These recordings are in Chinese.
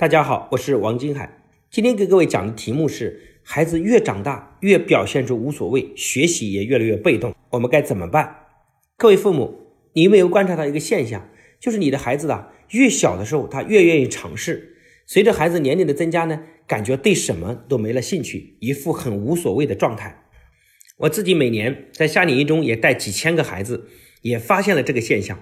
大家好，我是王金海。今天给各位讲的题目是：孩子越长大越表现出无所谓，学习也越来越被动，我们该怎么办？各位父母，你有没有观察到一个现象？就是你的孩子啊，越小的时候他越愿意尝试，随着孩子年龄的增加呢，感觉对什么都没了兴趣，一副很无所谓的状态。我自己每年在夏令营中也带几千个孩子，也发现了这个现象。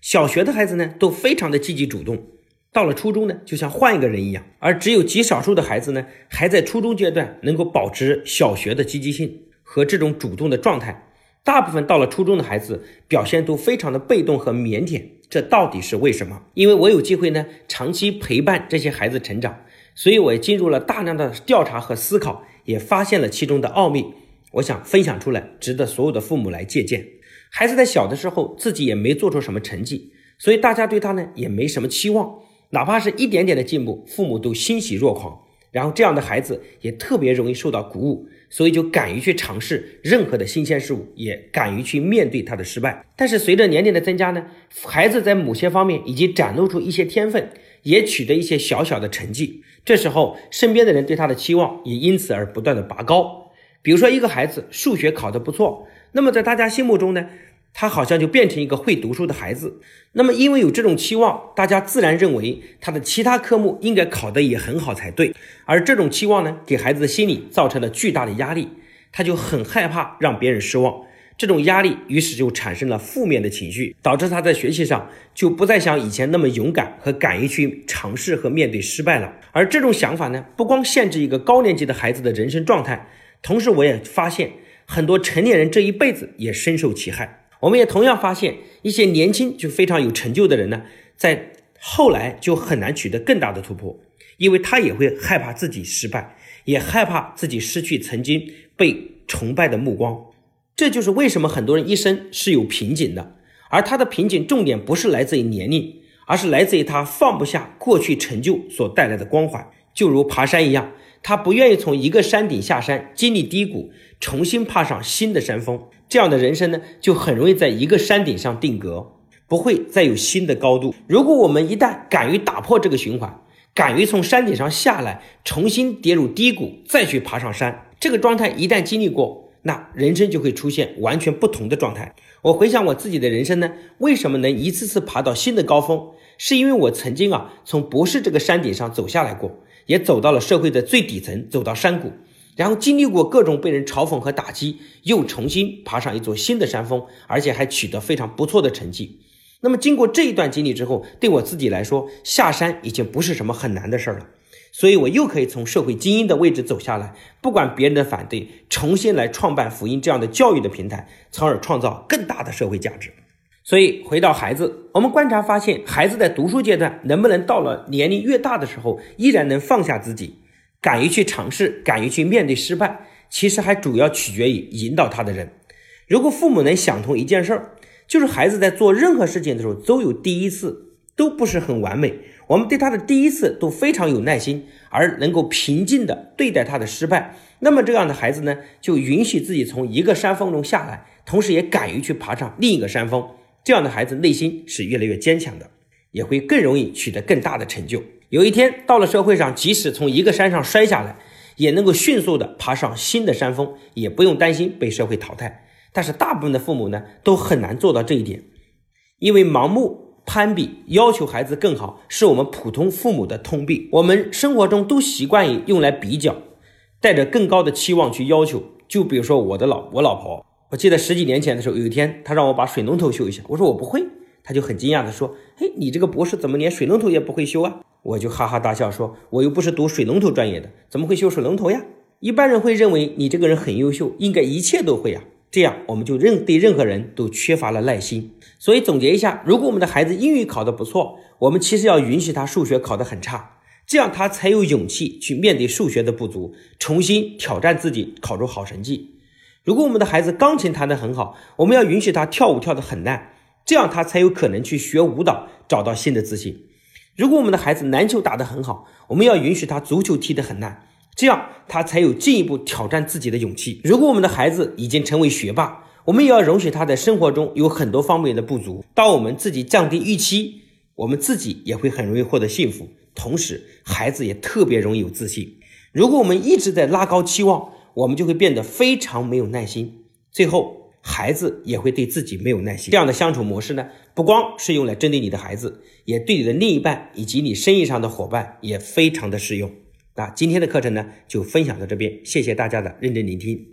小学的孩子呢，都非常的积极主动。到了初中呢，就像换一个人一样，而只有极少数的孩子呢，还在初中阶段能够保持小学的积极性和这种主动的状态。大部分到了初中的孩子表现都非常的被动和腼腆，这到底是为什么？因为我有机会呢，长期陪伴这些孩子成长，所以我也进入了大量的调查和思考，也发现了其中的奥秘。我想分享出来，值得所有的父母来借鉴。孩子在小的时候自己也没做出什么成绩，所以大家对他呢也没什么期望。哪怕是一点点的进步，父母都欣喜若狂。然后这样的孩子也特别容易受到鼓舞，所以就敢于去尝试任何的新鲜事物，也敢于去面对他的失败。但是随着年龄的增加呢，孩子在某些方面已经展露出一些天分，也取得一些小小的成绩。这时候身边的人对他的期望也因此而不断的拔高。比如说一个孩子数学考得不错，那么在大家心目中呢？他好像就变成一个会读书的孩子，那么因为有这种期望，大家自然认为他的其他科目应该考得也很好才对。而这种期望呢，给孩子的心理造成了巨大的压力，他就很害怕让别人失望。这种压力于是就产生了负面的情绪，导致他在学习上就不再像以前那么勇敢和敢于去尝试和面对失败了。而这种想法呢，不光限制一个高年级的孩子的人生状态，同时我也发现很多成年人这一辈子也深受其害。我们也同样发现，一些年轻就非常有成就的人呢，在后来就很难取得更大的突破，因为他也会害怕自己失败，也害怕自己失去曾经被崇拜的目光。这就是为什么很多人一生是有瓶颈的，而他的瓶颈重点不是来自于年龄，而是来自于他放不下过去成就所带来的光环。就如爬山一样，他不愿意从一个山顶下山，经历低谷，重新爬上新的山峰。这样的人生呢，就很容易在一个山顶上定格，不会再有新的高度。如果我们一旦敢于打破这个循环，敢于从山顶上下来，重新跌入低谷，再去爬上山，这个状态一旦经历过，那人生就会出现完全不同的状态。我回想我自己的人生呢，为什么能一次次爬到新的高峰？是因为我曾经啊，从博士这个山顶上走下来过，也走到了社会的最底层，走到山谷。然后经历过各种被人嘲讽和打击，又重新爬上一座新的山峰，而且还取得非常不错的成绩。那么经过这一段经历之后，对我自己来说，下山已经不是什么很难的事儿了。所以我又可以从社会精英的位置走下来，不管别人的反对，重新来创办福音这样的教育的平台，从而创造更大的社会价值。所以回到孩子，我们观察发现，孩子在读书阶段能不能到了年龄越大的时候，依然能放下自己。敢于去尝试，敢于去面对失败，其实还主要取决于引导他的人。如果父母能想通一件事儿，就是孩子在做任何事情的时候都有第一次，都不是很完美。我们对他的第一次都非常有耐心，而能够平静的对待他的失败，那么这样的孩子呢，就允许自己从一个山峰中下来，同时也敢于去爬上另一个山峰。这样的孩子内心是越来越坚强的，也会更容易取得更大的成就。有一天到了社会上，即使从一个山上摔下来，也能够迅速的爬上新的山峰，也不用担心被社会淘汰。但是大部分的父母呢，都很难做到这一点，因为盲目攀比，要求孩子更好，是我们普通父母的通病。我们生活中都习惯于用来比较，带着更高的期望去要求。就比如说我的老我老婆，我记得十几年前的时候，有一天她让我把水龙头修一下，我说我不会，他就很惊讶的说：“嘿，你这个博士怎么连水龙头也不会修啊？”我就哈哈大笑说：“我又不是读水龙头专业的，怎么会修水龙头呀？”一般人会认为你这个人很优秀，应该一切都会啊。这样我们就任对任何人都缺乏了耐心。所以总结一下，如果我们的孩子英语考得不错，我们其实要允许他数学考得很差，这样他才有勇气去面对数学的不足，重新挑战自己，考出好成绩。如果我们的孩子钢琴弹得很好，我们要允许他跳舞跳得很烂，这样他才有可能去学舞蹈，找到新的自信。如果我们的孩子篮球打得很好，我们要允许他足球踢得很烂，这样他才有进一步挑战自己的勇气。如果我们的孩子已经成为学霸，我们也要容许他在生活中有很多方面的不足。当我们自己降低预期，我们自己也会很容易获得幸福。同时孩子也特别容易有自信。如果我们一直在拉高期望，我们就会变得非常没有耐心，最后孩子也会对自己没有耐心。这样的相处模式呢，不光是用来针对你的孩子，也对你的另一半以及你生意上的伙伴也非常的适用。那今天的课程呢，就分享到这边，谢谢大家的认真聆听。